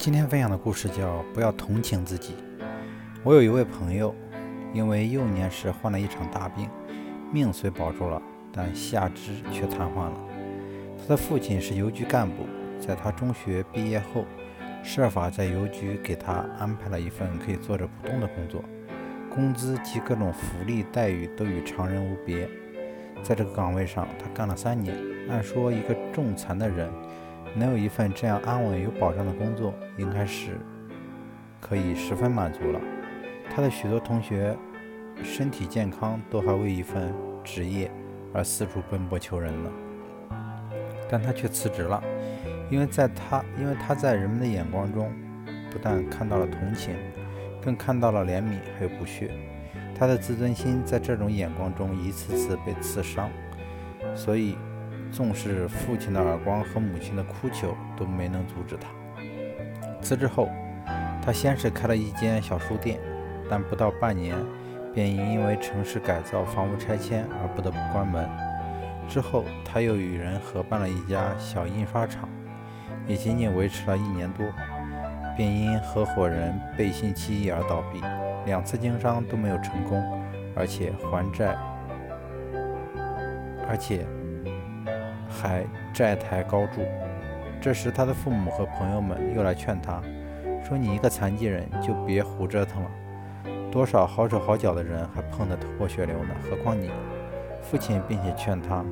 今天分享的故事叫“不要同情自己”。我有一位朋友，因为幼年时患了一场大病，命虽保住了，但下肢却瘫痪了。他的父亲是邮局干部，在他中学毕业后，设法在邮局给他安排了一份可以坐着不动的工作，工资及各种福利待遇都与常人无别。在这个岗位上，他干了三年。按说，一个重残的人。能有一份这样安稳有保障的工作，应该是可以十分满足了。他的许多同学身体健康，都还为一份职业而四处奔波求人呢。但他却辞职了，因为在他，因为他在人们的眼光中，不但看到了同情，更看到了怜悯，还有不屑。他的自尊心在这种眼光中一次次被刺伤，所以。纵使父亲的耳光和母亲的哭求都没能阻止他。辞职后，他先是开了一间小书店，但不到半年，便因为城市改造、房屋拆迁而不得不关门。之后，他又与人合办了一家小印刷厂，也仅仅维持了一年多，便因合伙人背信弃义而倒闭。两次经商都没有成功，而且还债，而且。还债台高筑。这时，他的父母和朋友们又来劝他，说：“你一个残疾人，就别胡折腾了。多少好手好脚的人还碰得头破血流呢，何况你？”父亲并且劝他，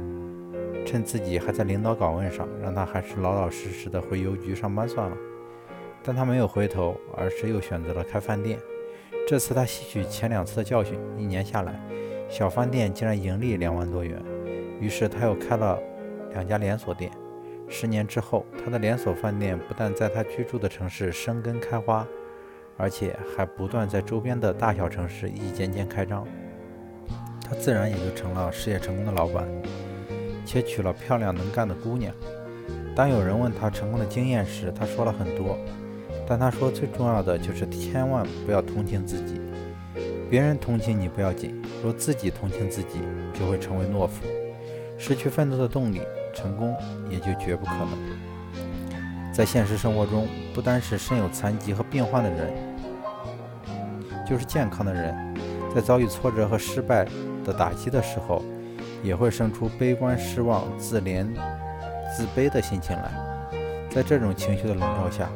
趁自己还在领导岗位上，让他还是老老实实的回邮局上班算了。但他没有回头，而是又选择了开饭店。这次他吸取前两次的教训，一年下来，小饭店竟然盈利两万多元。于是他又开了。两家连锁店，十年之后，他的连锁饭店不但在他居住的城市生根开花，而且还不断在周边的大小城市一间间开张。他自然也就成了事业成功的老板，且娶了漂亮能干的姑娘。当有人问他成功的经验时，他说了很多，但他说最重要的就是千万不要同情自己。别人同情你不要紧，若自己同情自己，就会成为懦夫，失去奋斗的动力。成功也就绝不可能。在现实生活中，不单是身有残疾和病患的人，就是健康的人，在遭遇挫折和失败的打击的时候，也会生出悲观、失望、自怜、自卑的心情来。在这种情绪的笼罩下，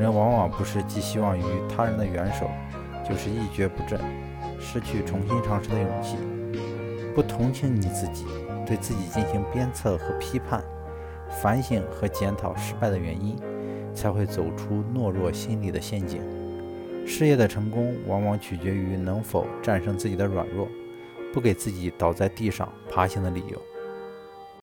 人往往不是寄希望于他人的援手，就是一蹶不振，失去重新尝试的勇气，不同情你自己。对自己进行鞭策和批判，反省和检讨失败的原因，才会走出懦弱心理的陷阱。事业的成功往往取决于能否战胜自己的软弱，不给自己倒在地上爬行的理由。